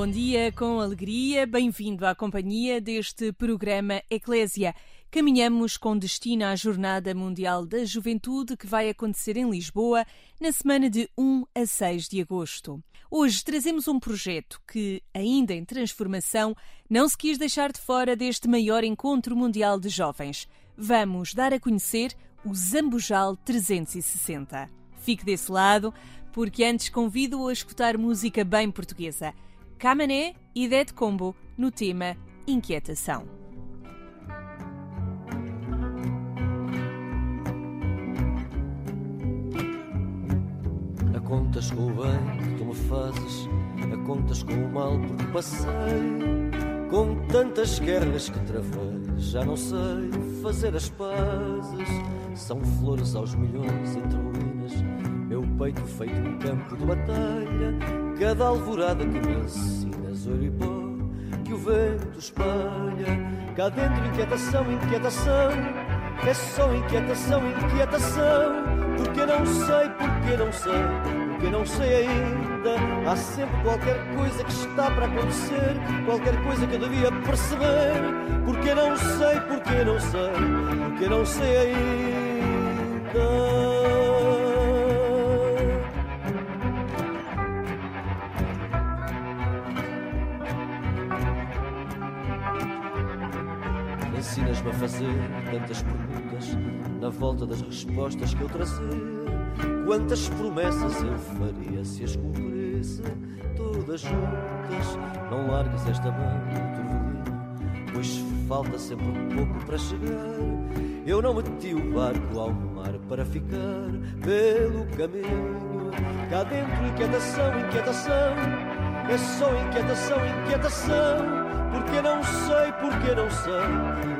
Bom dia, com alegria, bem-vindo à companhia deste programa Eclésia. Caminhamos com destino à Jornada Mundial da Juventude que vai acontecer em Lisboa na semana de 1 a 6 de agosto. Hoje trazemos um projeto que, ainda em transformação, não se quis deixar de fora deste maior encontro mundial de jovens. Vamos dar a conhecer o Zambujal 360. Fique desse lado, porque antes convido-o a escutar música bem portuguesa. Camané e Dead Combo no tema Inquietação. contas com o bem que tu me fazes, a contas com o mal porque passei. Com tantas guerras que travei, já não sei fazer as pazes. São flores aos milhões entre ruínas, meu peito feito um campo de batalha. Cada alvorada que me ensinas, ouro e pó, que o vento espalha. Cá dentro, inquietação, inquietação, é só inquietação, inquietação. Porque não sei, porque não sei que não sei ainda. Há sempre qualquer coisa que está para acontecer, qualquer coisa que eu devia perceber. Porque não sei, porque não sei, porque não sei ainda. Ensinas-me a fazer tantas perguntas na volta das respostas que eu trazia Quantas promessas eu faria se as cumprisse todas juntas? Não largues esta mão do pois falta sempre um pouco para chegar. Eu não meti o barco ao mar para ficar pelo caminho. Cá dentro, inquietação, inquietação, é só inquietação, inquietação. Porque não sei, porque não sei,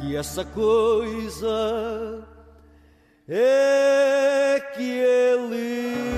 que essa coisa é que ele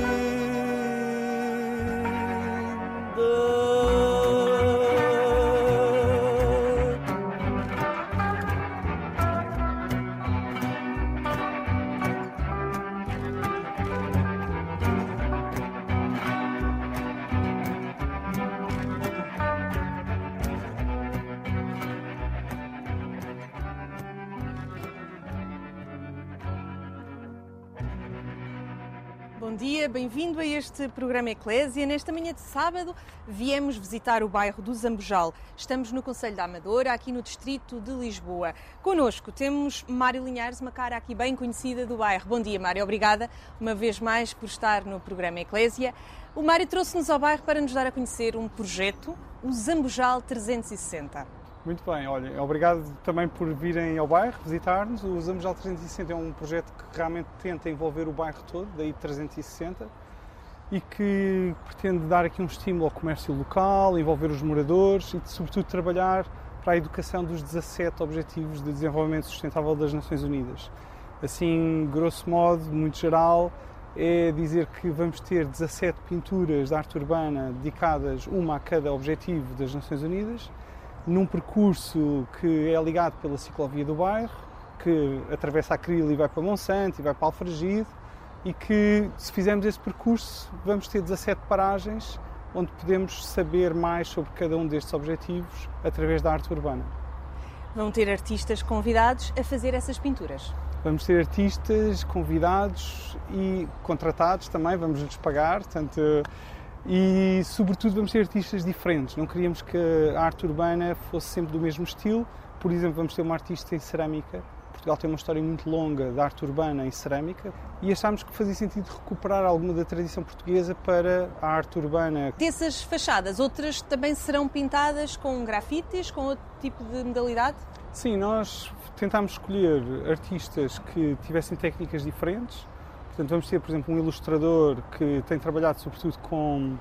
dia, bem-vindo a este programa Eclésia. Nesta manhã de sábado viemos visitar o bairro do Zambujal. Estamos no Conselho da Amadora, aqui no distrito de Lisboa. Conosco temos Mário Linhares, uma cara aqui bem conhecida do bairro. Bom dia, Mário. Obrigada uma vez mais por estar no programa Eclésia. O Mário trouxe-nos ao bairro para nos dar a conhecer um projeto, o Zambujal 360. Muito bem, olha, obrigado também por virem ao bairro visitar-nos. O Zamujal 360 é um projeto que realmente tenta envolver o bairro todo, daí 360, e que pretende dar aqui um estímulo ao comércio local, envolver os moradores e, sobretudo, trabalhar para a educação dos 17 Objetivos de Desenvolvimento Sustentável das Nações Unidas. Assim, grosso modo, muito geral, é dizer que vamos ter 17 pinturas de arte urbana dedicadas, uma a cada objetivo das Nações Unidas, num percurso que é ligado pela ciclovia do bairro, que atravessa a Cril e vai para Monsanto e vai para Alfragido e que se fizermos esse percurso vamos ter 17 paragens onde podemos saber mais sobre cada um destes objetivos através da arte urbana. Vão ter artistas convidados a fazer essas pinturas? Vamos ter artistas convidados e contratados também, vamos lhes pagar, portanto, e sobretudo vamos ter artistas diferentes. Não queríamos que a arte urbana fosse sempre do mesmo estilo. Por exemplo, vamos ter uma artista em cerâmica. Portugal tem uma história muito longa de arte urbana em cerâmica e achámos que fazia sentido recuperar alguma da tradição portuguesa para a arte urbana. Dessas fachadas, outras também serão pintadas com grafites, com outro tipo de modalidade? Sim, nós tentámos escolher artistas que tivessem técnicas diferentes. Portanto, vamos ter, por exemplo, um ilustrador que tem trabalhado sobretudo com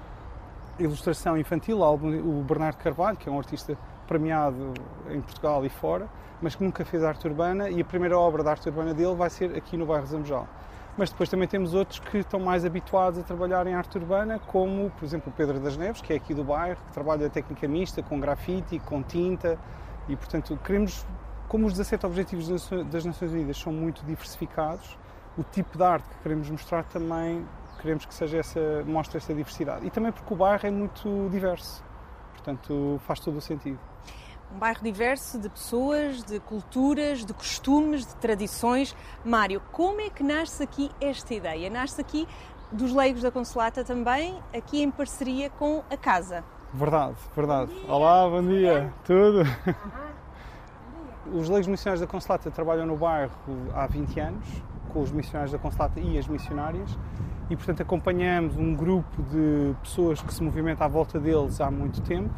ilustração infantil, o Bernardo Carvalho, que é um artista premiado em Portugal e fora, mas que nunca fez arte urbana e a primeira obra de arte urbana dele vai ser aqui no bairro Zambojal. Mas depois também temos outros que estão mais habituados a trabalhar em arte urbana, como, por exemplo, o Pedro das Neves, que é aqui do bairro, que trabalha técnica mista, com grafite, com tinta, e portanto queremos como os 17 Objetivos das Nações Unidas são muito diversificados, o tipo de arte que queremos mostrar também queremos que seja essa, mostre essa diversidade. E também porque o bairro é muito diverso, portanto faz todo o sentido. Um bairro diverso de pessoas, de culturas, de costumes, de tradições. Mário, como é que nasce aqui esta ideia? Nasce aqui dos leigos da Consolata também, aqui em parceria com a casa. Verdade, verdade. Bom Olá, bom dia. Tudo? Os leigos missionários da Consolata trabalham no bairro há 20 anos, com os missionários da Consolata e as missionárias, e portanto acompanhamos um grupo de pessoas que se movimenta à volta deles há muito tempo.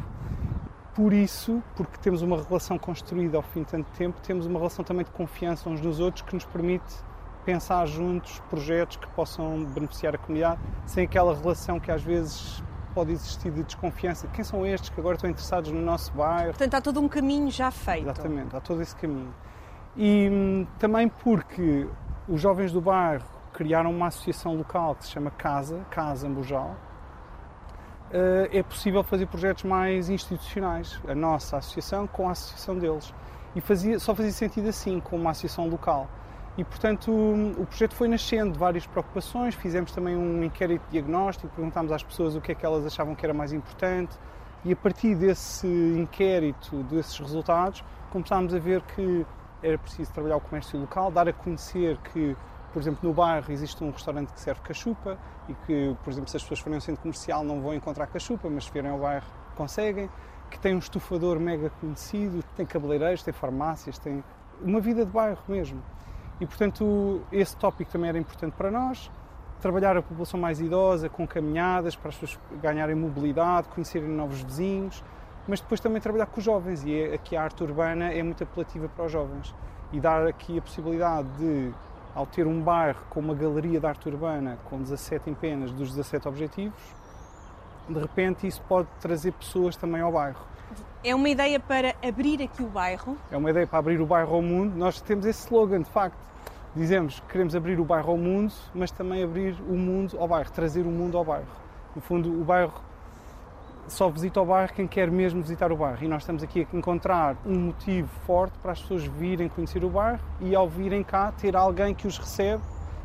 Por isso, porque temos uma relação construída ao fim de tanto tempo, temos uma relação também de confiança uns nos outros que nos permite pensar juntos projetos que possam beneficiar a comunidade, sem aquela relação que às vezes pode existir de desconfiança. Quem são estes que agora estão interessados no nosso bairro? Portanto, há todo um caminho já feito. Exatamente, há todo esse caminho. E hum, também porque os jovens do bairro criaram uma associação local que se chama Casa, Casa Ambujal, uh, é possível fazer projetos mais institucionais. A nossa associação com a associação deles. E fazia, só fazia sentido assim, com uma associação local. E, portanto, o projeto foi nascendo de várias preocupações. Fizemos também um inquérito diagnóstico, perguntámos às pessoas o que é que elas achavam que era mais importante. E a partir desse inquérito, desses resultados, começámos a ver que era preciso trabalhar o comércio local, dar a conhecer que, por exemplo, no bairro existe um restaurante que serve cachupa e que, por exemplo, se as pessoas forem ao centro comercial não vão encontrar cachupa, mas se vierem ao bairro conseguem. Que tem um estufador mega conhecido, tem cabeleireiros, tem farmácias, tem uma vida de bairro mesmo. E, portanto, esse tópico também era importante para nós. Trabalhar a população mais idosa, com caminhadas, para as pessoas ganharem mobilidade, conhecerem novos vizinhos, mas depois também trabalhar com os jovens. E é, aqui a arte urbana é muito apelativa para os jovens. E dar aqui a possibilidade de, ao ter um bairro com uma galeria de arte urbana com 17 empenas dos 17 objetivos, de repente isso pode trazer pessoas também ao bairro. É uma ideia para abrir aqui o bairro? É uma ideia para abrir o bairro ao mundo. Nós temos esse slogan, de facto dizemos que queremos abrir o bairro ao mundo, mas também abrir o mundo ao bairro, trazer o mundo ao bairro. No fundo, o bairro só visita o bairro quem quer mesmo visitar o bairro. E nós estamos aqui a encontrar um motivo forte para as pessoas virem conhecer o bairro e, ao virem cá, ter alguém que os recebe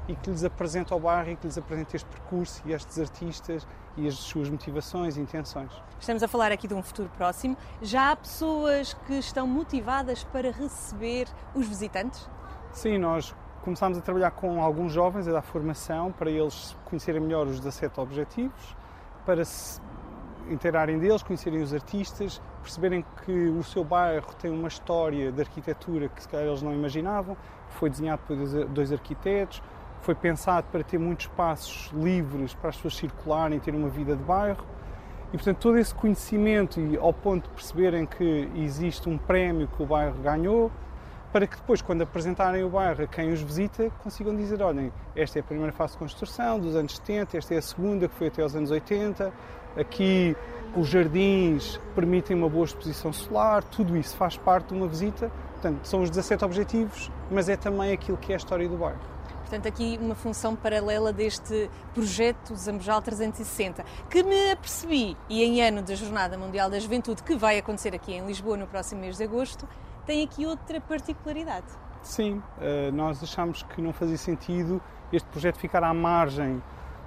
e que lhes apresenta o bairro e que lhes apresenta este percurso e estes artistas e as suas motivações e intenções. Estamos a falar aqui de um futuro próximo. Já há pessoas que estão motivadas para receber os visitantes? Sim, nós começámos a trabalhar com alguns jovens a dar formação para eles conhecerem melhor os 17 objetivos, para se inteirarem deles, conhecerem os artistas, perceberem que o seu bairro tem uma história de arquitetura que se calhar eles não imaginavam, foi desenhado por dois arquitetos, foi pensado para ter muitos espaços livres para as pessoas circularem e terem uma vida de bairro. E, portanto, todo esse conhecimento e ao ponto de perceberem que existe um prémio que o bairro ganhou, para que depois, quando apresentarem o bairro a quem os visita, consigam dizer: olhem, esta é a primeira fase de construção dos anos 70, esta é a segunda, que foi até aos anos 80, aqui os jardins permitem uma boa exposição solar, tudo isso faz parte de uma visita. Portanto, são os 17 objetivos, mas é também aquilo que é a história do bairro. Portanto, aqui uma função paralela deste projeto Zambojal 360, que me apercebi, e em ano da Jornada Mundial da Juventude, que vai acontecer aqui em Lisboa no próximo mês de agosto, tem aqui outra particularidade. Sim, eh, nós achamos que não fazia sentido este projeto ficar à margem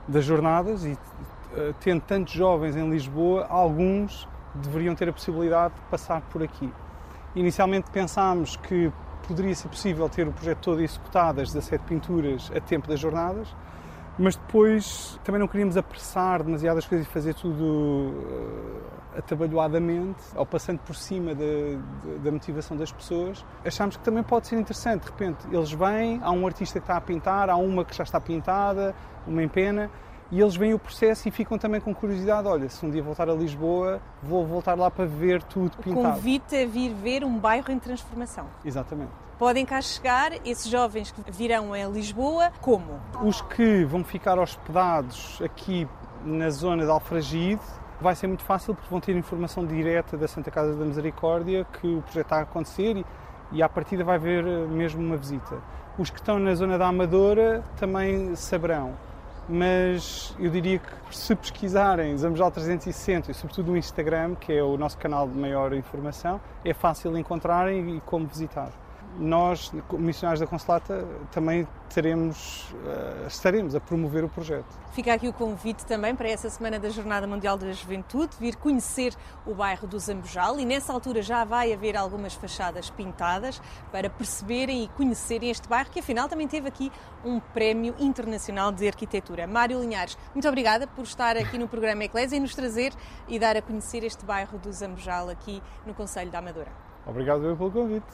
das jornadas e eh, tendo tantos jovens em Lisboa, alguns deveriam ter a possibilidade de passar por aqui. Inicialmente pensámos que poderia ser possível ter o projeto todo executado, as 17 pinturas, a tempo das jornadas, mas depois também não queríamos apressar demasiadas coisas e fazer tudo uh, atabalhoadamente, ou passando por cima da, da motivação das pessoas. Achámos que também pode ser interessante, de repente eles vêm, há um artista que está a pintar, há uma que já está pintada, uma em pena, e eles veem o processo e ficam também com curiosidade. Olha, se um dia voltar a Lisboa, vou voltar lá para ver tudo o pintado. Convite é vir ver um bairro em transformação. Exatamente. Podem cá chegar esses jovens que virão a Lisboa, como? Os que vão ficar hospedados aqui na zona de Alfragide, vai ser muito fácil porque vão ter informação direta da Santa Casa da Misericórdia que o projeto está a acontecer e, e à partida vai haver eh, mesmo uma visita. Os que estão na zona da Amadora também saberão mas eu diria que se pesquisarem Zambujal 360 e sobretudo no Instagram, que é o nosso canal de maior informação, é fácil encontrarem e como visitar nós, missionários da Consolata, também teremos, uh, estaremos a promover o projeto. Fica aqui o convite também para essa Semana da Jornada Mundial da Juventude, vir conhecer o bairro do Zambujal e nessa altura já vai haver algumas fachadas pintadas para perceberem e conhecerem este bairro que afinal também teve aqui um prémio internacional de arquitetura. Mário Linhares, muito obrigada por estar aqui no programa Eclésia e nos trazer e dar a conhecer este bairro do Zambujal aqui no Conselho da Amadora. Obrigado pelo convite.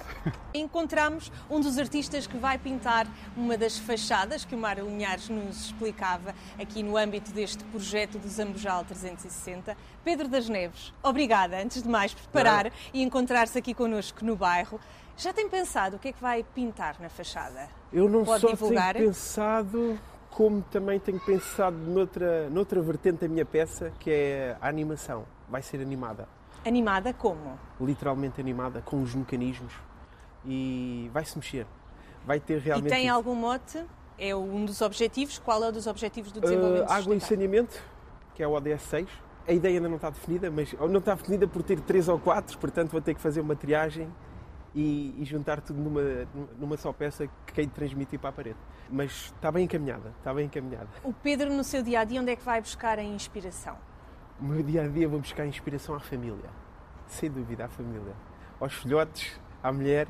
Encontramos um dos artistas que vai pintar uma das fachadas que o Mário Linhares nos explicava aqui no âmbito deste projeto do Zambujal 360. Pedro das Neves, obrigada, antes de mais, por parar e encontrar-se aqui connosco no bairro. Já tem pensado o que é que vai pintar na fachada? Eu não Pode só divulgar? tenho pensado, como também tenho pensado noutra, noutra vertente da minha peça, que é a animação. Vai ser animada. Animada como? Literalmente animada, com os mecanismos e vai-se mexer. Vai ter realmente. E tem algum mote? É um dos objetivos? Qual é um dos objetivos do desenvolvimento Uh, água e saneamento, que é o ODS 6. A ideia ainda não está definida, mas não está definida por ter três ou quatro, portanto vou ter que fazer uma triagem e, e juntar tudo numa, numa só peça que hei de transmitir para a parede. Mas está bem encaminhada, está bem encaminhada. O Pedro, no seu dia a dia, onde é que vai buscar a inspiração? O meu dia a dia vou buscar inspiração à família, sem dúvida, à família. Aos filhotes, à mulher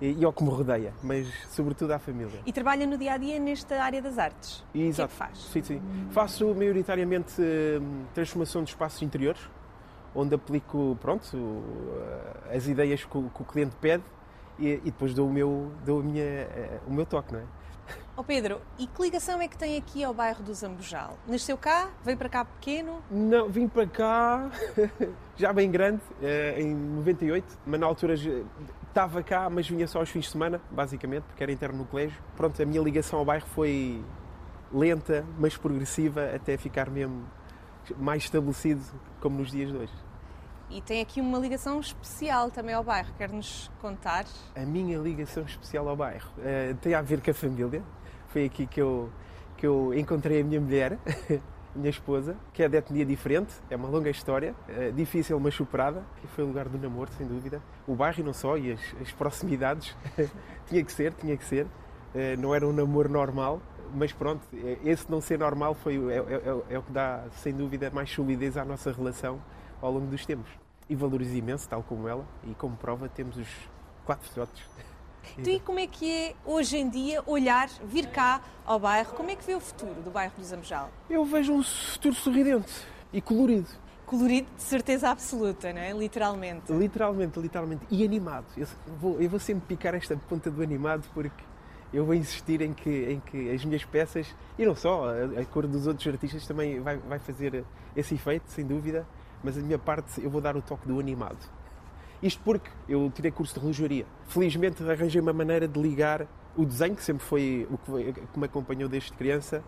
e, e ao que me rodeia, mas sobretudo à família. E trabalha no dia a dia nesta área das artes? O que é que Exato. faz? Sim, sim. Faço maioritariamente hum, transformação de espaços interiores, onde aplico pronto, o- as ideias que o, que o cliente pede e, e depois dou, o meu, dou a minha, eh, o meu toque. Não é? Ó Pedro, e que ligação é que tem aqui ao bairro do Zambujal? Nasceu cá? Veio para cá pequeno? Não, vim para cá já bem grande, eh, em 98, mas na altura estava cá, mas vinha só aos fins de semana, basicamente, porque era interno no colégio. Pronto, a minha ligação ao bairro foi lenta, mas progressiva, até ficar mesmo mais estabelecido, como nos dias de hoje. E tem aqui uma ligação especial também ao bairro. Quer-nos contar? A minha ligação especial ao bairro eh, tem a ver com a família. Foi aqui que eu, que eu encontrei a minha mulher, minha esposa, que é de etnia diferente. É uma longa história, eh, difícil, mas superada. E foi o lugar do namoro, sem dúvida. O bairro e não só, e as, as proximidades. tinha que ser, tinha que ser. Eh, não era um namoro normal, mas pronto, eh, esse não ser normal foi, é, é- é- é o que dá, sem dúvida, mais solidez à nossa relação ao longo dos tempos. E valorizo imenso, tal como ela, e como prova temos os quatro filhotes. Então, e como é que é hoje em dia olhar, vir cá ao bairro? Como é que vê o futuro do bairro do Zambujal? Eu vejo um futuro sorridente e colorido. Colorido de certeza absoluta, não é? Literalmente. Literalmente, literalmente. E animado. Eu vou, eu vou sempre picar esta ponta do animado porque eu vou insistir em que, em que as minhas peças, e não só, a, a cor dos outros artistas também vai, vai fazer esse efeito, sem dúvida, mas a minha parte eu vou dar o toque do animado. Isto porque eu tirei curso de relojoaria. Felizmente arranjei uma maneira de ligar o desenho, que sempre foi o que, que me acompanhou desde criança,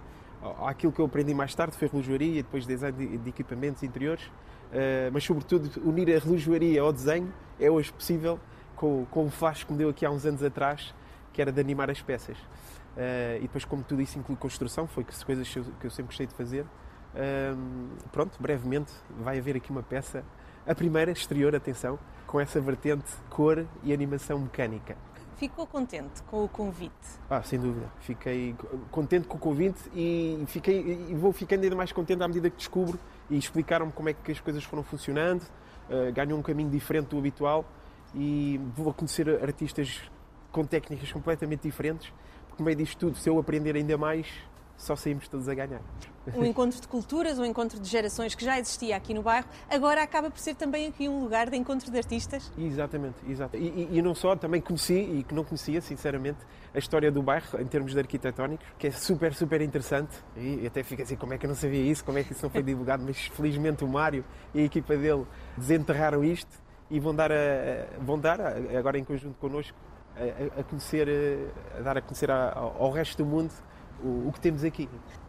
àquilo que eu aprendi mais tarde, foi relojoaria depois design de, de equipamentos interiores. Uh, mas, sobretudo, unir a relojoaria ao desenho é hoje possível com, com o flash que me deu aqui há uns anos atrás, que era de animar as peças. Uh, e depois, como tudo isso inclui construção, foi que- coisas que eu, que eu sempre gostei de fazer. Um, pronto, brevemente vai haver aqui uma peça, a primeira, exterior, atenção, com essa vertente cor e animação mecânica. Ficou contente com o convite? Ah, sem dúvida. Fiquei contente com o convite e, fiquei, e vou ficando ainda mais contente à medida que descubro e explicaram-me como é que as coisas foram funcionando. Uh, ganhou um caminho diferente do habitual e vou conhecer artistas com técnicas completamente diferentes, porque no meio disto tudo, se eu aprender ainda mais, só saímos todos a ganhar. Um encontro de culturas, um encontro de gerações que já existia aqui no bairro, agora acaba por ser também aqui um lugar de encontro de artistas. Exatamente, exato. E, e, não só, também conheci e que não conhecia, sinceramente, a história do bairro em termos de arquitetónicos, que é super, super interessante. E até fica assim, como é que eu não sabia isso, como é que isso não foi divulgado, mas felizmente o Mário e a equipa dele desenterraram isto e vão dar, a, vão dar agora em conjunto connosco, a, a conhecer, a dar a conhecer ao resto do mundo o, o que temos aqui.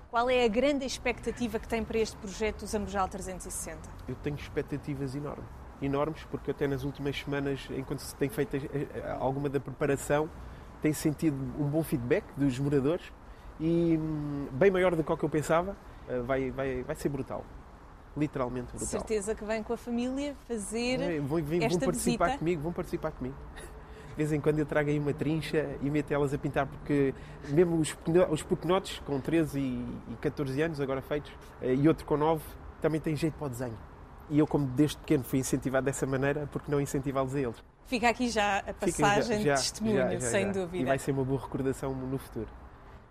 Qual é a grande expectativa que tem para este projeto do Zambujal 360? Eu tenho expectativas enormes. Enormes, porque até nas últimas semanas, enquanto se tem feito alguma da preparação, tem sentido um bom feedback dos moradores e hum, bem maior do que o que eu pensava. Eh, vai, vai, vai ser brutal. Literalmente brutal. Certeza que vem com a família fazer vão, vão, esta vão participar visita. comigo, vão participar comigo de vez em quando eu trago aí uma trincha e meto elas a pintar, porque mesmo os, os pequenotes com 13 e 14 anos, agora feitos, eh, e outro com 9, também têm jeito para o desenho. E eu, como desde pequeno fui incentivado dessa maneira, porque não incentivá-los a eles? Fica aqui já a passagem já, já, de testemunho, já, sem dúvida. E vai ser uma boa recordação no futuro.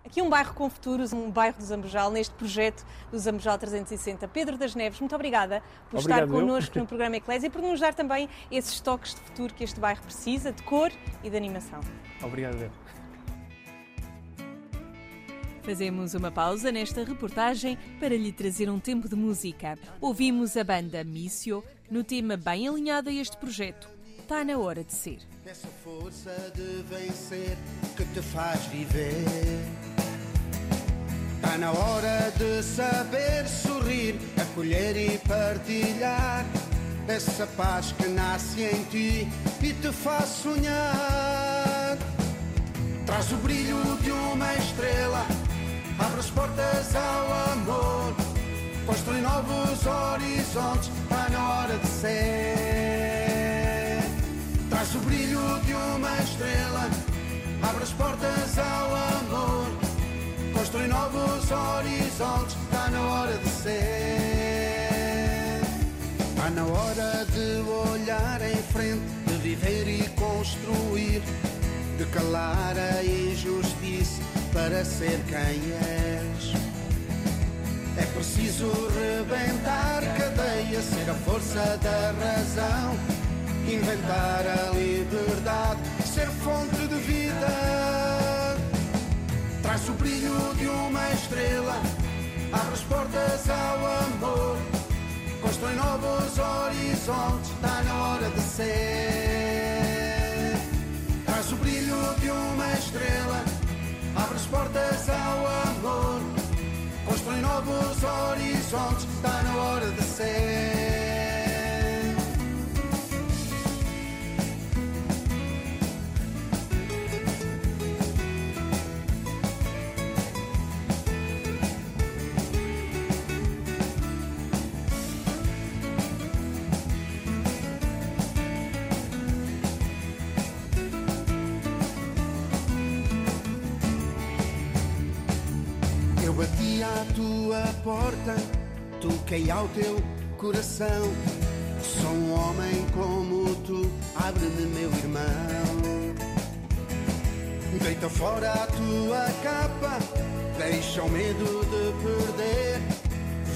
Aqui um bairro com futuros, um bairro do Zambujal, neste projeto do Zambujal 360. Pedro das Neves, muito obrigada por Obrigado estar connosco no programa Eclésia e por nos dar também esses toques de futuro que este bairro precisa, de cor e de animação. Obrigado. Fazemos uma pausa nesta reportagem para lhe trazer um tempo de música. Ouvimos a banda Mício no tema bem alinhado a este projeto. Está na hora de ser. Essa força de vencer que te faz viver. Está na hora de saber sorrir, acolher e partilhar. Essa paz que nasce em ti e te faz sonhar. Traz o brilho de uma estrela, abre as portas ao amor. Constrói novos horizontes, está na hora de ser. Traz o brilho de uma estrela, abre as portas ao amor novos horizontes. Está na hora de ser. Está na hora de olhar em frente, de viver e construir, de calar a injustiça para ser quem és. É preciso rebentar cadeias, ser a força da razão, inventar a liberdade, ser fonte de vida o brilho de uma estrela, abre as portas ao amor, constrói novos horizontes, está na hora de ser. Traz o brilho de uma estrela, abre as portas ao amor, constrói novos horizontes, está na hora de ser. Tua porta, toquei ao teu coração. Sou um homem como tu, abre-me, meu irmão. Deita fora a tua capa, deixa o medo de perder.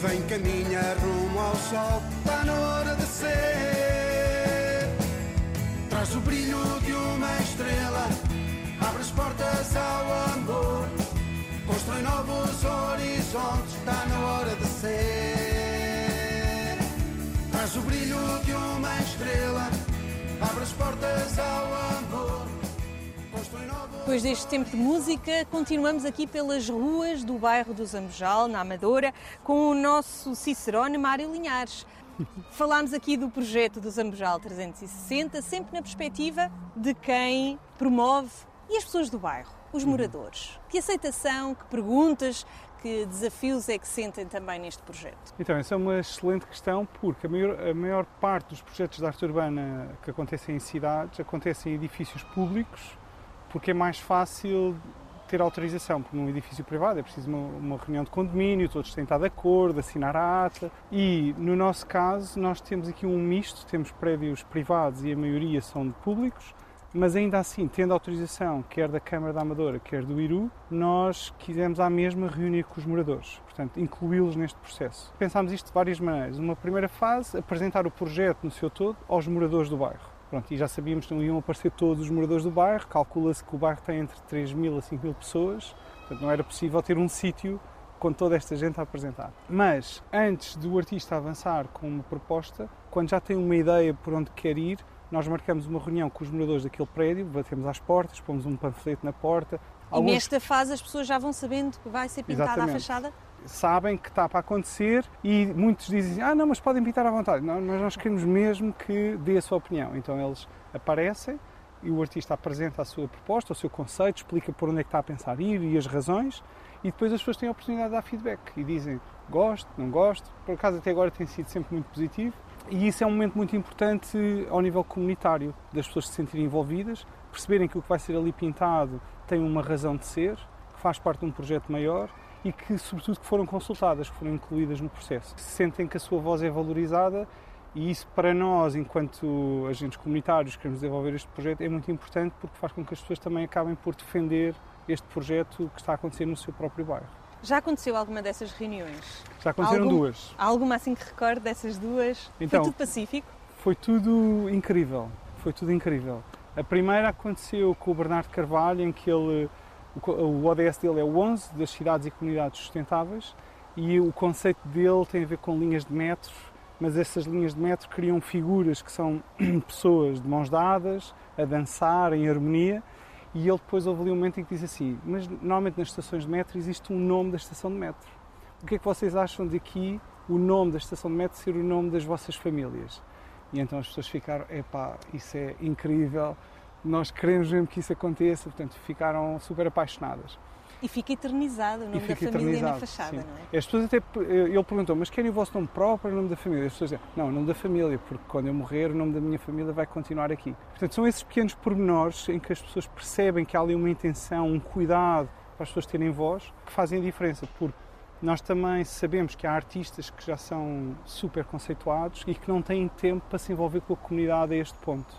Vem caminhar rumo ao sol, está na hora de ser. Traz o brilho de uma estrela, abre as portas ao amor Novos horizontes, está na hora de ser. Traz o brilho de uma estrela, abre as portas ao amor. Depois deste tempo de música, continuamos aqui pelas ruas do bairro do Zambujal, na Amadora, com o nosso Cicerone Mário Linhares. Falámos aqui do projeto do Zambujal 360, sempre na perspectiva de quem promove e as pessoas do bairro os uhum. moradores? Que aceitação, que perguntas, que desafios é que sentem também neste projeto? Então, essa é uma excelente questão porque a maior, a maior parte dos projetos de arte urbana que acontecem em cidades acontecem em edifícios públicos porque é mais fácil ter autorização, porque num edifício privado é preciso uma, uma, reunião de condomínio, todos têm estado de acordo, assinar a ata e no nosso caso nós temos aqui um misto, temos prédios privados e a maioria são de públicos mas ainda assim, tendo autorização quer da Câmara da Amadora, quer do IRU, nós quisemos à mesma reunir com os moradores, portanto, incluí-los neste processo. Pensámos isto de várias maneiras. Uma primeira fase, apresentar o projeto no seu todo aos moradores do bairro. Pronto, e já sabíamos que não iam aparecer todos os moradores do bairro, calcula-se que o bairro tem entre 3 mil a 5 mil pessoas, portanto não era possível ter um sítio com toda esta gente a apresentar. Mas, antes do artista avançar com uma proposta, quando já tem uma ideia por onde quer ir, nós marcamos uma reunião com os moradores daquele prédio, batemos às portas, pomos um panfleto na porta. Alguns... E nesta fase as pessoas já vão sabendo que vai ser pintada Exatamente. a fachada? Sabem que está para acontecer e muitos dizem, ah não, mas podem pintar à vontade. Não, mas nós queremos mesmo que dê a sua opinião. Então eles aparecem e o artista apresenta a sua proposta, o seu conceito, explica por onde é que está a pensar ir e as razões e depois as pessoas têm a oportunidade de dar feedback e dizem gosto, não gosto. Por acaso até agora tem sido sempre muito positivo e isso é um momento muito importante ao nível comunitário, das pessoas se sentirem envolvidas, perceberem que o que vai ser ali pintado tem uma razão de ser, que faz parte de um projeto maior e que, sobretudo, que foram consultadas, que foram incluídas no processo. Sentem que a sua voz é valorizada e isso, para nós, enquanto agentes comunitários que queremos desenvolver este projeto, é muito importante porque faz com que as pessoas também acabem por defender este projeto que está a acontecer no seu próprio bairro. Já aconteceu alguma dessas reuniões? Já aconteceram Algum, duas. Há alguma assim que recorde dessas duas? Então, Foi tudo pacífico? Foi tudo incrível. Foi tudo incrível. A primeira aconteceu com o Bernardo Carvalho, em que ele, o ODS dele é o 11 das cidades e comunidades sustentáveis e o conceito dele tem a ver com linhas de metro, mas essas linhas de metro criam figuras que são pessoas de mãos dadas, a dançar em harmonia e ele depois houve ali um momento em que disse assim: Mas normalmente nas estações de metro existe um nome da estação de metro. O que é que vocês acham de aqui o nome da estação de metro ser o nome das vossas famílias? E então as pessoas ficaram: Epá, isso é incrível, nós queremos mesmo que isso aconteça, portanto ficaram super apaixonadas. E fica eternizado o nome da família na fachada, sim. não é? As pessoas até. Ele perguntou, mas querem o vosso nome próprio ou o nome da família? As pessoas dizem, não, o nome da família, porque quando eu morrer, o nome da minha família vai continuar aqui. Portanto, são esses pequenos pormenores em que as pessoas percebem que há ali uma intenção, um cuidado para as pessoas terem voz, que fazem a diferença, porque nós também sabemos que há artistas que já são super conceituados e que não têm tempo para se envolver com a comunidade a este ponto.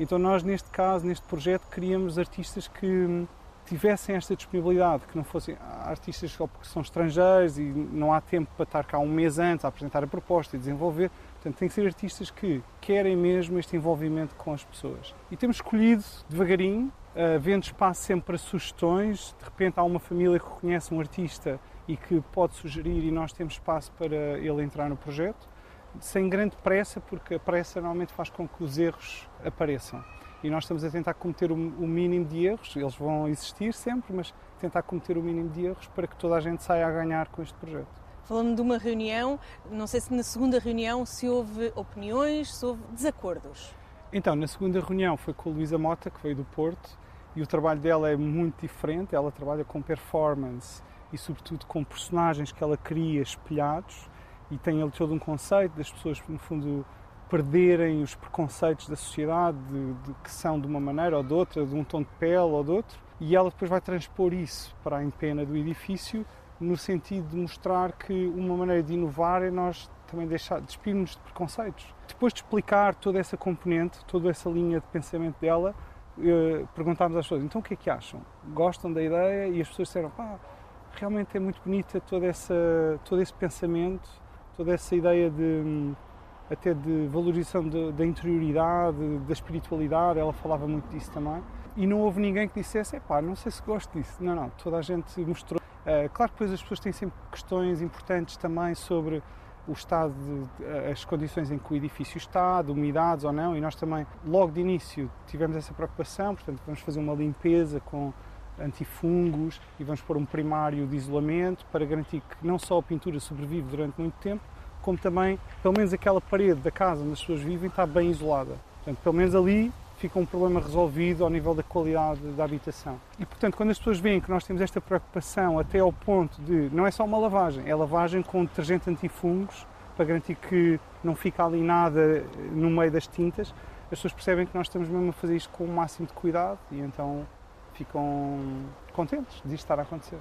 Então, nós, neste caso, neste projeto, queríamos artistas que tivessem esta disponibilidade, que não fossem artistas só porque são estrangeiros e não há tempo para estar cá um mês antes a apresentar a proposta e desenvolver. Portanto, tem que ser artistas que querem mesmo este envolvimento com as pessoas. E temos escolhido devagarinho, uh, vendo espaço sempre para sugestões. De repente há uma família que reconhece um artista e que pode sugerir e nós temos espaço para ele entrar no projeto. Sem grande pressa, porque a pressa normalmente faz com que os erros apareçam e nós estamos a tentar cometer o, o mínimo de erros, eles vão existir sempre, mas tentar cometer o mínimo de erros para que toda a gente saia a ganhar com este projeto. Falando de uma reunião, não sei se na segunda reunião se houve opiniões, se houve desacordos. Então, na segunda reunião foi com a Luísa Mota, que veio do Porto, e o trabalho dela é muito diferente. Ela trabalha com performance e, sobretudo, com personagens que ela cria espelhados e tem ali todo um conceito das pessoas, no fundo, perderem os preconceitos da sociedade de, de, que são de uma maneira ou de outra, de um tom de pele ou de outro, e ela depois vai transpor isso para a empena do edifício no sentido de mostrar que uma maneira de inovar é nós também deixar, despirmos de preconceitos. Depois de explicar toda essa componente, toda essa linha de pensamento dela, eh, perguntámos às pessoas, então o que é que acham? Gostam da ideia? E as pessoas disseram, pá, realmente é muito bonita toda essa, todo esse pensamento, toda essa ideia de até de valorização da interioridade, da espiritualidade, ela falava muito disso também. E não houve ninguém que dissesse, pá, não sei se gosto disso. Não, não, toda a gente mostrou. Uh, claro que depois as pessoas têm sempre questões importantes também sobre o estado, de, as condições em que o edifício está, de umidades ou não, e nós também, logo de início, tivemos essa preocupação, portanto, vamos fazer uma limpeza com antifungos e vamos pôr um primário de isolamento para garantir que não só a pintura sobrevive durante muito tempo, como também, pelo menos aquela parede da casa onde as pessoas vivem está bem isolada. Portanto, pelo menos ali fica um problema resolvido ao nível da qualidade da habitação. E, portanto, quando as pessoas veem que nós temos esta preocupação até ao ponto de, não é só uma lavagem, é lavagem com detergente antifungos, para garantir que não fica ali nada no meio das tintas, as pessoas percebem que nós estamos mesmo a fazer isto com o máximo de cuidado e então ficam contentes de isto estar a acontecer.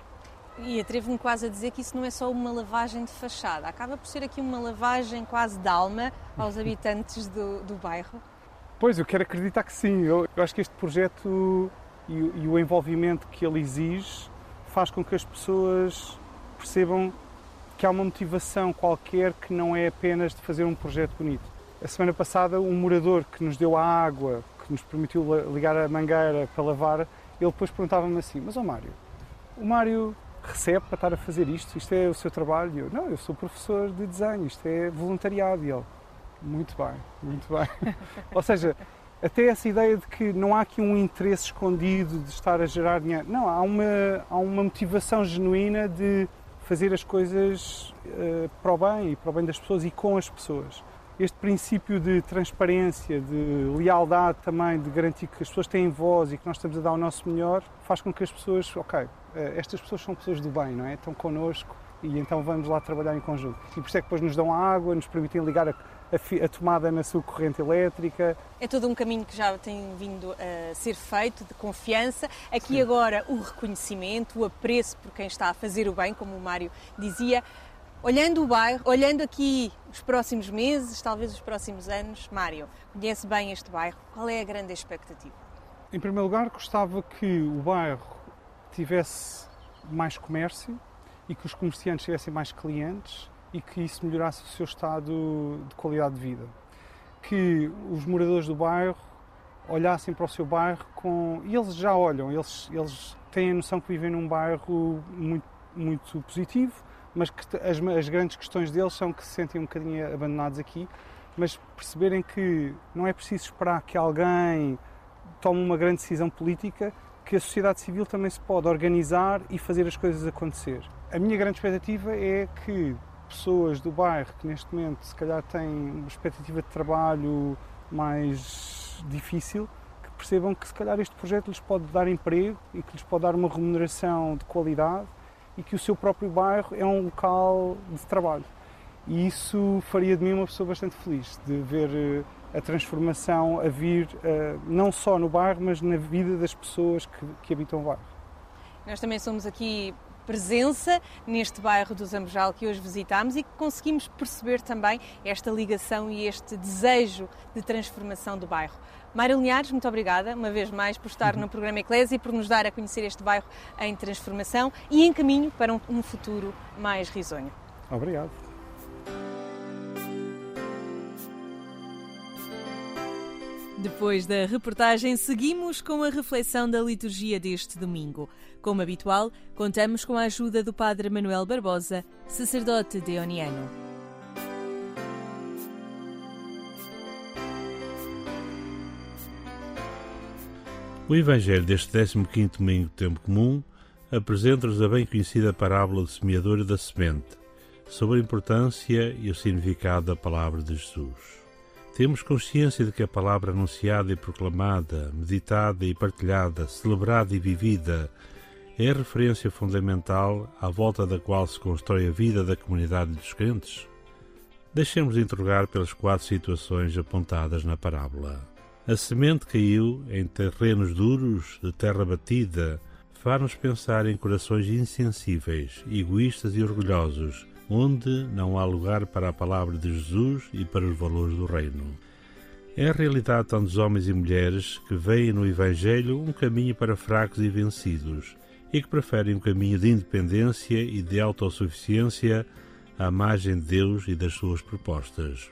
E atrevo-me quase a dizer que isso não é só uma lavagem de fachada, acaba por ser aqui uma lavagem quase de alma aos habitantes do, do bairro. Pois, eu quero acreditar que sim. Eu, eu acho que este projeto e, e, o envolvimento que ele exige faz com que as pessoas percebam que há uma motivação qualquer que não é apenas de fazer um projeto bonito. A semana passada, um morador que nos deu a água, que nos permitiu ligar a mangueira para lavar, ele depois perguntava-me assim: Mas, ó Mário, o Mário recebe para estar a fazer isto? Isto é o seu trabalho? Não, eu sou professor de desenho, isto é voluntariado. E ele, muito bem, muito bem. Ou seja, até essa ideia de que não há aqui um interesse escondido de estar a gerar dinheiro. Não, há uma, há uma motivação genuína de fazer as coisas uh, para o bem e para o bem das pessoas e com as pessoas. Este princípio de transparência, de lealdade também, de garantir que as pessoas têm voz e que nós estamos a dar o nosso melhor, faz com que as pessoas, ok, uh, estas pessoas são pessoas do bem, não é? Estão connosco e então vamos lá trabalhar em conjunto. E por isso é que depois nos dão água, nos permitem ligar a a, a, tomada na sua corrente elétrica. É todo um caminho que já tem vindo a ser feito, de confiança. Aqui Sim. agora o reconhecimento, o apreço por quem está a fazer o bem, como o Mário dizia. Olhando o bairro, olhando aqui os próximos meses, talvez os próximos anos, Mário, conhece bem este bairro, qual é a grande expectativa? Em primeiro lugar, gostava que o bairro tivesse mais comércio e que os comerciantes tivessem mais clientes e que isso melhorasse o seu estado de qualidade de vida. Que os moradores do bairro olhassem para o seu bairro com. E eles já olham, eles, eles têm a noção que vivem num bairro muito, muito positivo, mas que as, as grandes questões deles são que se sentem um bocadinho abandonados aqui, mas perceberem que não é preciso esperar que alguém tome uma grande decisão política, que a sociedade civil também se pode organizar e fazer as coisas acontecer. A minha grande expectativa é que pessoas do bairro que neste momento se calhar têm uma expectativa de trabalho mais difícil, que percebam que se calhar este projeto lhes pode dar emprego e que lhes pode dar uma remuneração de qualidade e que o seu próprio bairro é um local de trabalho. E isso faria de mim uma pessoa bastante feliz, de ver eh, a transformação a vir eh, não só no bairro, mas na vida das pessoas que, que habitam o bairro. Nós também somos aqui presença neste bairro do Zambojal que hoje visitámos e que conseguimos perceber também esta ligação e este desejo de transformação do bairro. Mário Linhares, muito obrigada uma vez mais por estar no programa Eclésia e por nos dar a conhecer este bairro em transformação e em caminho para um, um futuro mais risonho. Obrigado. Depois da reportagem, seguimos com a reflexão da liturgia deste domingo. Como habitual, contamos com a ajuda do Padre Manuel Barbosa, sacerdote deoniano. O Evangelho deste 15º domingo do Tempo Comum apresenta-nos a bem conhecida parábola do semeador e da semente, sobre a importância e o significado da palavra de Jesus. Temos consciência de que a palavra anunciada e proclamada, meditada e partilhada, celebrada e vivida é a referência fundamental à volta da qual se constrói a vida da comunidade dos crentes? Deixemos de interrogar pelas quatro situações apontadas na parábola. A semente caiu em terrenos duros, de terra batida, faz-nos pensar em corações insensíveis, egoístas e orgulhosos, onde não há lugar para a palavra de Jesus e para os valores do Reino. É a realidade tanto dos homens e mulheres que veem no Evangelho um caminho para fracos e vencidos e que preferem um caminho de independência e de autossuficiência à margem de Deus e das suas propostas.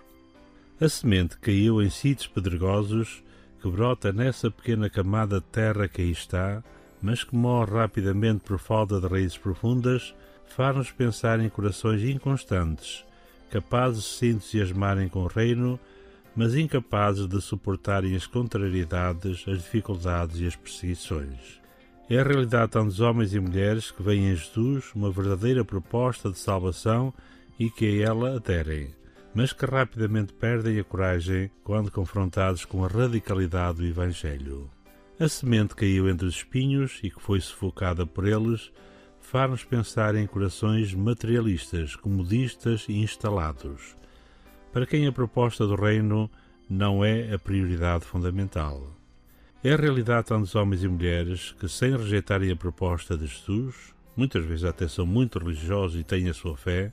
A semente caiu em sítios pedregosos que brota nessa pequena camada de terra que aí está, mas que morre rapidamente por falta de raízes profundas faz-nos pensar em corações inconstantes, capazes de se entusiasmarem com o reino, mas incapazes de suportarem as contrariedades, as dificuldades e as perseguições. É a realidade tanto dos homens e mulheres que veem em Jesus uma verdadeira proposta de salvação e que a ela aderem, mas que rapidamente perdem a coragem quando confrontados com a radicalidade do Evangelho. A semente caiu entre os espinhos e que foi sufocada por eles faz-nos pensar em corações materialistas, comodistas e instalados, para quem a proposta do reino não é a prioridade fundamental. É a realidade tanto dos homens e mulheres que, sem rejeitarem a proposta de Jesus, muitas vezes até são muito religiosos e têm a sua fé,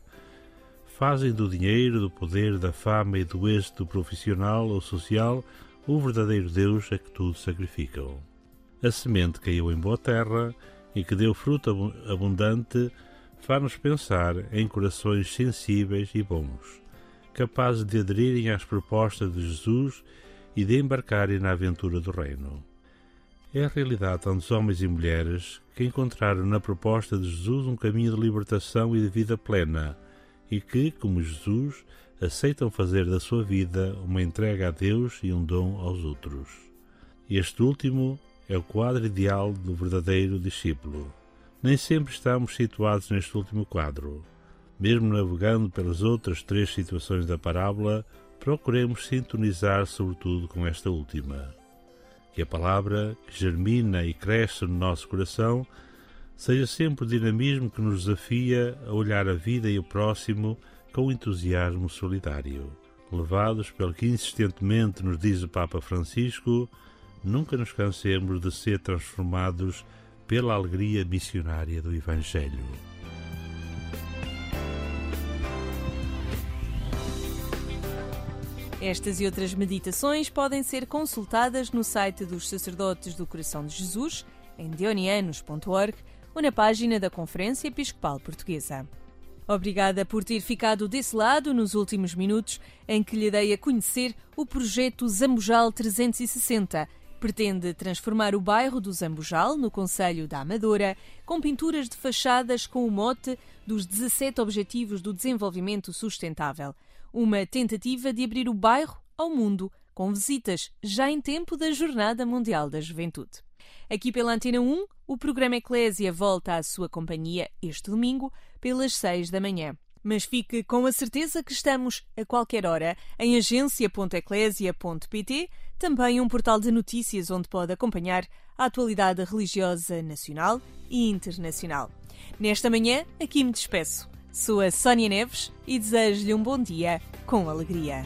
fazem do dinheiro, do poder, da fama e do êxito profissional ou social o verdadeiro Deus a que tudo sacrificam. A semente caiu em boa terra e que deu fruto abundante faz-nos pensar em corações sensíveis e bons, capazes de aderirem às propostas de Jesus e de embarcarem na aventura do Reino. É a realidade tantos homens e mulheres que encontraram na proposta de Jesus um caminho de libertação e de vida plena e que, como Jesus, aceitam fazer da sua vida uma entrega a Deus e um dom aos outros. Este último é o quadro ideal do verdadeiro discípulo. Nem sempre estamos situados neste último quadro. Mesmo navegando pelas outras três situações da parábola, procuremos sintonizar sobretudo com esta última. Que a palavra, que germina e cresce no nosso coração, seja sempre o dinamismo que nos desafia a olhar a vida e o próximo com entusiasmo solidário. Levados pelo que insistentemente nos diz o Papa Francisco, nunca nos cansemos de ser transformados pela alegria missionária do Evangelho. Estas e outras meditações podem ser consultadas no site dos Sacerdotes do Coração de Jesus, em dionianos.org, ou na página da Conferência Episcopal Portuguesa. Obrigada por ter ficado desse lado nos últimos minutos em que lhe dei a conhecer o projeto Zambujal 360. Pretende transformar o bairro do Zambujal, no Conselho da Amadora, com pinturas de fachadas com o mote dos 17 Objetivos do Desenvolvimento Sustentável. Uma tentativa de abrir o bairro ao mundo, com visitas já em tempo da Jornada Mundial da Juventude. Aqui pela Antena 1, o programa Eclésia volta à sua companhia este domingo, pelas 6 da manhã. Mas fique com a certeza que estamos a qualquer hora em agência.eclésia.pt, também um portal de notícias onde pode acompanhar a atualidade religiosa nacional e internacional. Nesta manhã, aqui me despeço. Sou a Sónia Neves e desejo-lhe um bom dia com alegria.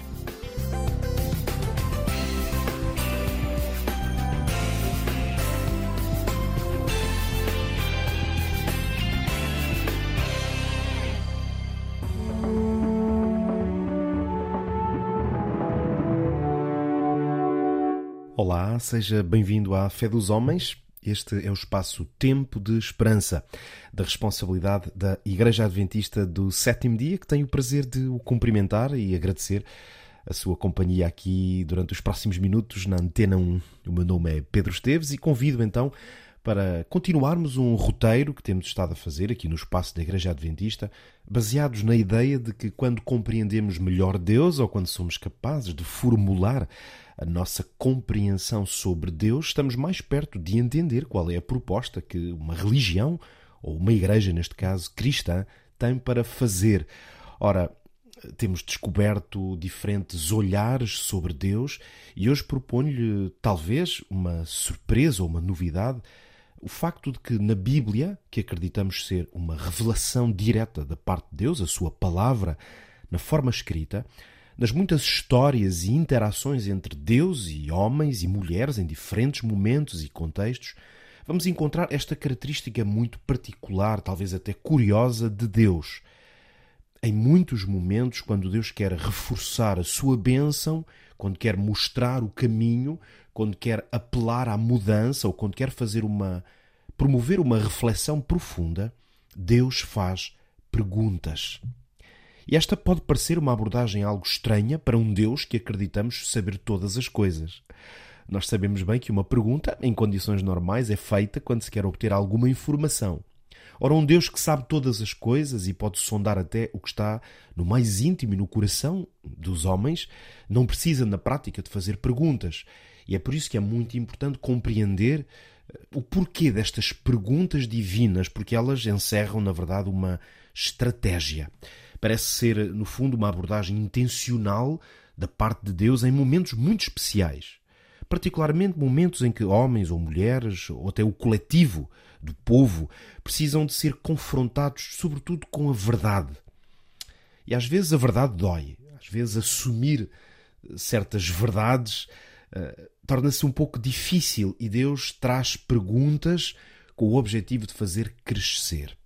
Olá, seja bem-vindo à Fé dos Homens. Este é o espaço Tempo de Esperança, da responsabilidade da Igreja Adventista do Sétimo Dia, que tenho o prazer de o cumprimentar e agradecer a sua companhia aqui durante os próximos minutos na Antena 1. O meu nome é Pedro Esteves e convido então para continuarmos um roteiro que temos estado a fazer aqui no espaço da Igreja Adventista, baseados na ideia de que quando compreendemos melhor Deus ou quando somos capazes de formular a nossa compreensão sobre Deus, estamos mais perto de entender qual é a proposta que uma religião, ou uma igreja, neste caso cristã, tem para fazer. Ora, temos descoberto diferentes olhares sobre Deus e hoje proponho-lhe talvez uma surpresa ou uma novidade. O facto de que na Bíblia, que acreditamos ser uma revelação direta da parte de Deus, a sua palavra, na forma escrita, nas muitas histórias e interações entre Deus e homens e mulheres em diferentes momentos e contextos, vamos encontrar esta característica muito particular, talvez até curiosa, de Deus. Em muitos momentos, quando Deus quer reforçar a sua bênção, quando quer mostrar o caminho, quando quer apelar à mudança ou quando quer fazer uma promover uma reflexão profunda, Deus faz perguntas. E esta pode parecer uma abordagem algo estranha para um Deus que acreditamos saber todas as coisas. Nós sabemos bem que uma pergunta, em condições normais, é feita quando se quer obter alguma informação. Ora, um Deus que sabe todas as coisas e pode sondar até o que está no mais íntimo e no coração dos homens, não precisa, na prática, de fazer perguntas. E é por isso que é muito importante compreender eh, o porquê destas perguntas divinas, porque elas encerram, na verdade, uma estratégia. Parece ser, no fundo, uma abordagem intencional da parte de Deus em momentos muito especiais. Particularmente momentos em que homens ou mulheres, ou até o coletivo do povo, precisam de ser confrontados, sobretudo, com a verdade. E às vezes a verdade dói. Às vezes assumir certas verdades uh, torna-se um pouco difícil e Deus traz perguntas com o objetivo de fazer crescer.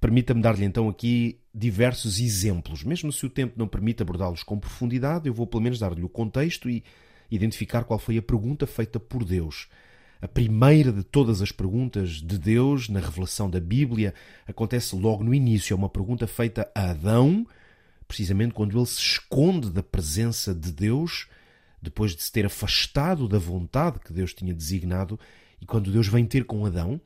Permita-me dar-lhe então aqui diversos exemplos. Mesmo se o tempo não permite abordá-los com profundidade, eu vou pelo menos dar-lhe o contexto e, identificar qual foi a pergunta feita por Deus. A primeira de todas as perguntas de Deus na revelação da Bíblia acontece logo no início. É uma pergunta feita a Adão, precisamente quando ele se esconde da presença de Deus, depois de se ter afastado da vontade que Deus tinha designado, e quando Deus vem ter com Adão,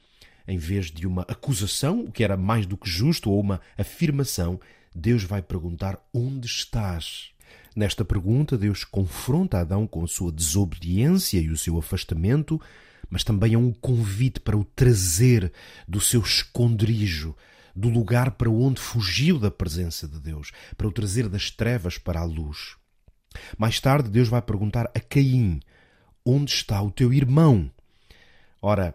em vez de uma acusação, o que era mais do que justo, ou uma afirmação, Deus vai perguntar: Onde estás? Nesta pergunta, Deus confronta Adão com a sua desobediência e o seu afastamento, mas também é um convite para o trazer do seu esconderijo, do lugar para onde fugiu da presença de Deus, para o trazer das trevas para a luz. Mais tarde, Deus vai perguntar a Caim: Onde está o teu irmão? Ora,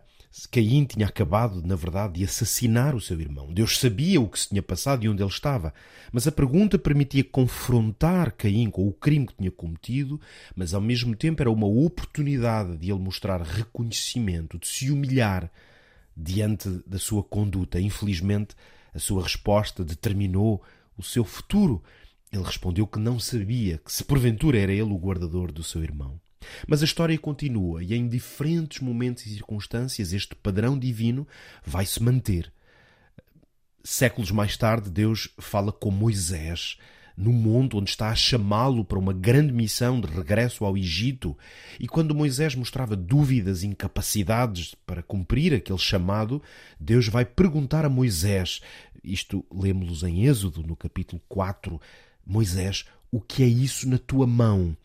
Caim tinha acabado, na verdade, de assassinar o seu irmão. Deus sabia o que se tinha passado e onde ele estava. Mas a pergunta permitia confrontar Caim com o crime que tinha cometido, mas ao mesmo tempo era uma oportunidade de ele mostrar reconhecimento, de se humilhar diante da sua conduta. Infelizmente, a sua resposta determinou o seu futuro. Ele respondeu que não sabia, que se porventura era ele o guardador do seu irmão. Mas a história continua e em diferentes momentos e circunstâncias este padrão divino vai se manter. Séculos mais tarde, Deus fala com Moisés no monte onde está a chamá-lo para uma grande missão de regresso ao Egito. E quando Moisés mostrava dúvidas e incapacidades para cumprir aquele chamado, Deus vai perguntar a Moisés, isto lemos em Êxodo, no capítulo 4, Moisés, o que é isso na tua mão?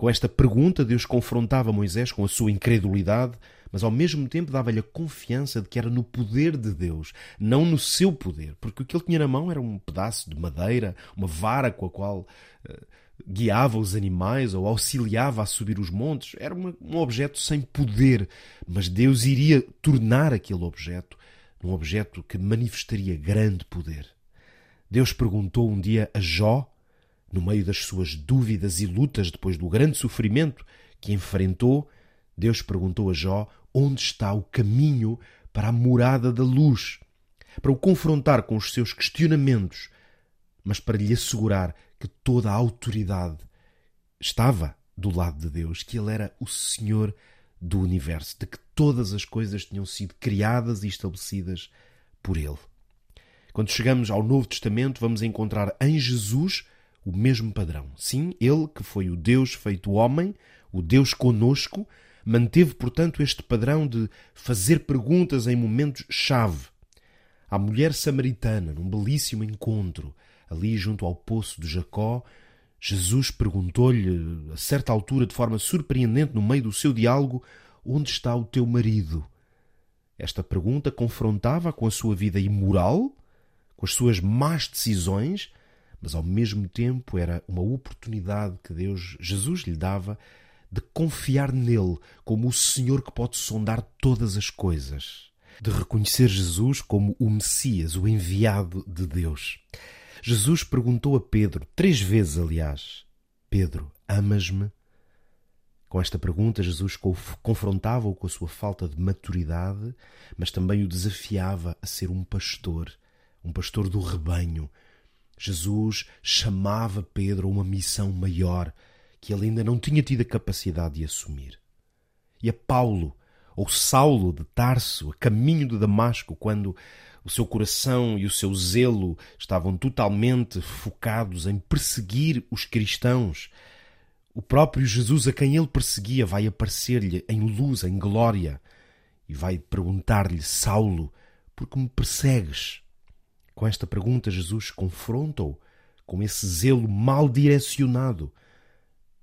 Com esta pergunta, Deus confrontava Moisés com a sua incredulidade, mas ao mesmo tempo dava-lhe a confiança de que era no poder de Deus, não no seu poder, porque o que ele tinha na mão era um pedaço de madeira, uma vara com a qual uh, guiava os animais ou auxiliava a subir os montes. Era uma, um objeto sem poder, mas Deus iria tornar aquele objeto um objeto que manifestaria grande poder. Deus perguntou um dia a Jó no meio das suas dúvidas e lutas depois do grande sofrimento que enfrentou, Deus perguntou a Jó onde está o caminho para a morada da luz, para o confrontar com os seus questionamentos, mas para lhe assegurar que toda a autoridade estava do lado de Deus, que Ele era o Senhor do universo, de que todas as coisas tinham sido criadas e estabelecidas por Ele. Quando chegamos ao Novo Testamento, vamos encontrar em Jesus o mesmo padrão. Sim, ele, que foi o Deus feito homem, o Deus conosco, manteve, portanto, este padrão de fazer perguntas em momentos-chave. À mulher samaritana, num belíssimo encontro, ali junto ao poço de Jacó, Jesus perguntou-lhe, a certa altura, de forma surpreendente, no meio do seu diálogo: Onde está o teu marido? Esta pergunta confrontava com a sua vida imoral, com as suas más decisões, mas ao mesmo tempo era uma oportunidade que Deus, Jesus lhe dava de confiar nele como o Senhor que pode sondar todas as coisas, de reconhecer Jesus como o Messias, o enviado de Deus. Jesus perguntou a Pedro, três vezes aliás: Pedro, amas-me? Com esta pergunta, Jesus confrontava-o com a sua falta de maturidade, mas também o desafiava a ser um pastor, um pastor do rebanho, Jesus chamava Pedro a uma missão maior que ele ainda não tinha tido a capacidade de assumir. E a Paulo, ou Saulo de Tarso, a caminho de Damasco, quando o seu coração e o seu zelo estavam totalmente focados em perseguir os cristãos, o próprio Jesus a quem ele perseguia vai aparecer-lhe em luz, em glória, e vai perguntar-lhe: Saulo, por que me persegues? Com esta pergunta, Jesus confronta-o com esse zelo mal direcionado,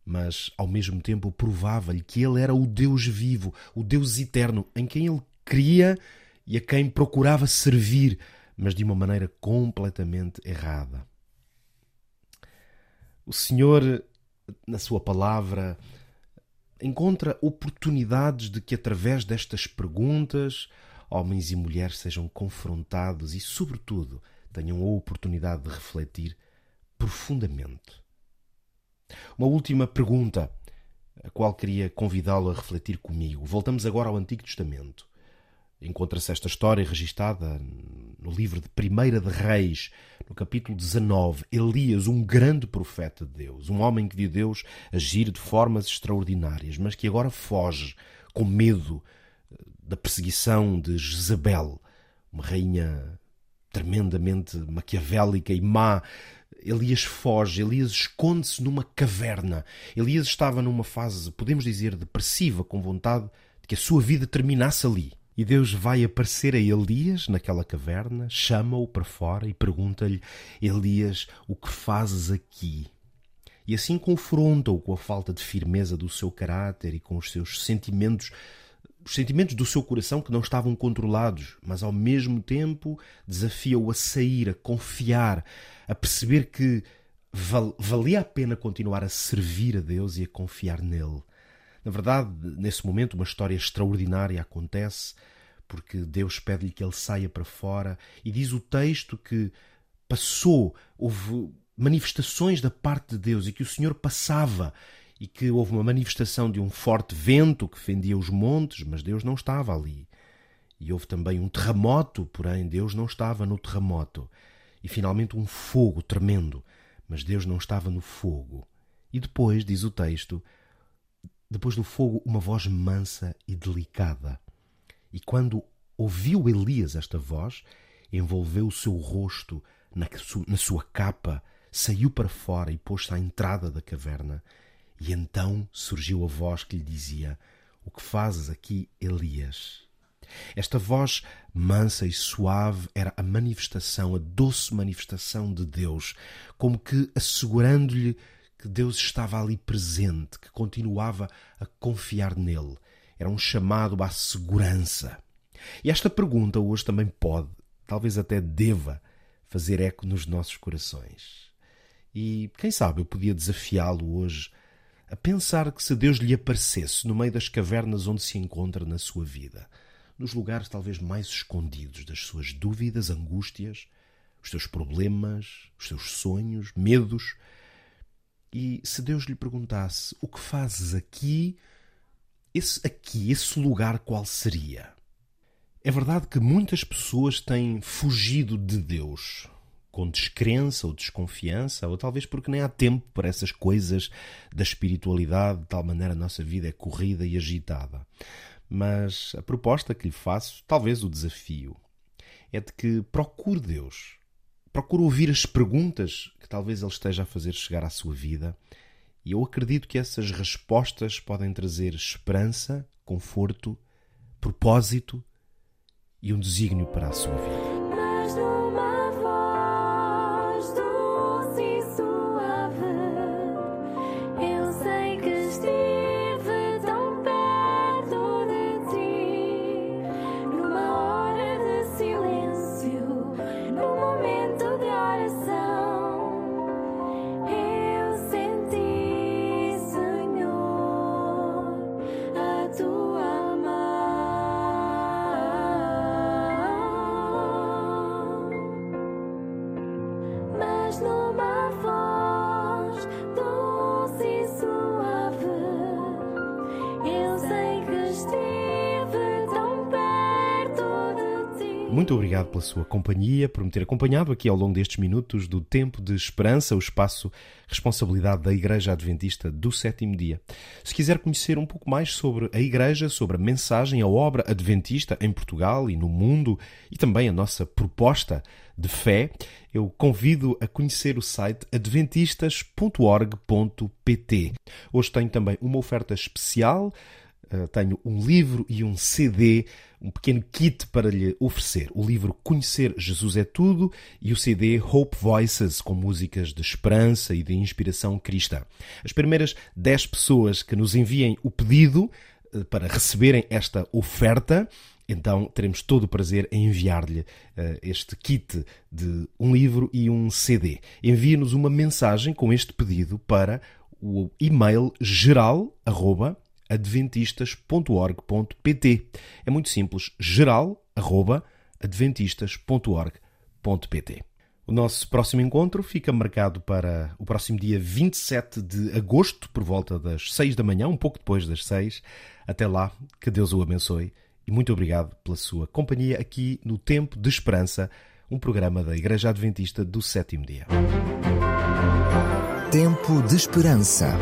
mas ao mesmo tempo provava-lhe que ele era o Deus vivo, o Deus eterno, em quem ele cria e a quem procurava servir, mas de uma maneira completamente errada. O Senhor, na Sua palavra, encontra oportunidades de que, através destas perguntas, homens e mulheres sejam confrontados e, sobretudo, tenham a oportunidade de refletir profundamente. Uma última pergunta, a qual queria convidá-lo a refletir comigo. Voltamos agora ao Antigo Testamento. Encontra-se esta história registada no livro de Primeira de Reis, no capítulo 19. Elias, um grande profeta de Deus, um homem que viu Deus agir de formas extraordinárias, mas que agora foge com medo da perseguição de Jezabel, uma rainha tremendamente maquiavélica e má. Elias foge, Elias esconde-se numa caverna. Elias estava numa fase, podemos dizer, depressiva, com vontade de que a sua vida terminasse ali. E Deus vai aparecer a Elias naquela caverna, chama-o para fora e pergunta-lhe: Elias, o que fazes aqui? E assim confronta-o com a falta de firmeza do seu caráter e com os seus sentimentos, os sentimentos do seu coração que não estavam controlados, mas ao mesmo tempo desafia-o a sair, a confiar, a perceber que val valia a pena continuar a servir a Deus e a confiar nele. Na verdade, nesse momento, uma história extraordinária acontece, porque Deus pede-lhe que ele saia para fora e diz o texto que passou, houve manifestações da parte de Deus e que o Senhor passava e que houve uma manifestação de um forte vento que fendia os montes, mas Deus não estava ali. E houve também um terremoto, porém Deus não estava no terremoto. E finalmente um fogo tremendo, mas Deus não estava no fogo. E depois, diz o texto, depois do fogo, uma voz mansa e delicada. E quando ouviu Elias esta voz, envolveu o seu rosto na, sua capa, saiu para fora e pôs-se à entrada da caverna. E então surgiu a voz que lhe dizia: O que fazes aqui, Elias? Esta voz mansa e suave era a manifestação, a doce manifestação de Deus, como que assegurando-lhe que Deus estava ali presente, que continuava a confiar nele. Era um chamado à segurança. E esta pergunta hoje também pode, talvez até deva, fazer eco nos nossos corações. E quem sabe eu podia desafiá-lo hoje a pensar que se Deus lhe aparecesse no meio das cavernas onde se encontra na sua vida, nos lugares talvez mais escondidos das suas dúvidas, angústias, os seus problemas, os seus sonhos, medos, e se Deus lhe perguntasse: O que fazes aqui? Esse aqui, esse lugar, qual seria? É verdade que muitas pessoas têm fugido de Deus com descrença ou desconfiança, ou talvez porque nem há tempo para essas coisas da espiritualidade, de tal maneira a nossa vida é corrida e agitada. Mas a proposta que lhe faço, talvez o desafio, é de que procure Deus, procure ouvir as perguntas que talvez Ele esteja a fazer chegar à sua vida, e eu acredito que essas respostas podem trazer esperança, conforto, propósito e um desígnio para a sua vida. Muito obrigado pela sua companhia, por me ter acompanhado aqui ao longo destes minutos do Tempo de Esperança, o espaço responsabilidade da Igreja Adventista do Sétimo Dia. Se quiser conhecer um pouco mais sobre a Igreja, sobre a mensagem, a obra adventista em Portugal e no mundo e também a nossa proposta de fé, eu convido a conhecer o site adventistas.org.pt. Hoje tenho também uma oferta especial tenho um livro e um CD, um pequeno kit para lhe oferecer. O livro Conhecer Jesus é Tudo e o CD Hope Voices, com músicas de esperança e de inspiração cristã. As primeiras 10 pessoas que nos enviem o pedido uh, para receberem esta oferta, então teremos todo o prazer em enviar-lhe uh, este kit de um livro e um CD. Envie-nos uma mensagem com este pedido para o e-mail geral arroba, adventistas.org.pt. É muito simples, geral@adventistas.org.pt. O nosso próximo encontro fica marcado para o próximo dia 27 de agosto, por volta das 6 da manhã, um pouco depois das 6. Até lá, que Deus o abençoe e muito obrigado pela sua companhia aqui no Tempo de Esperança, um programa da Igreja Adventista do Sétimo Dia. Tempo de Esperança.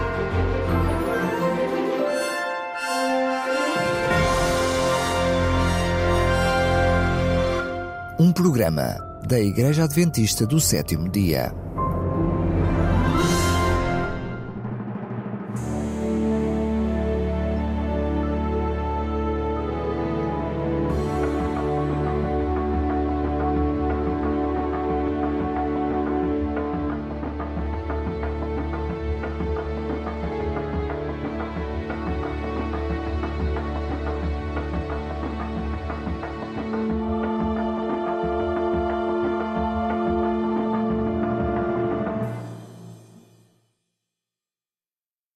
Programa da Igreja Adventista do Sétimo Dia.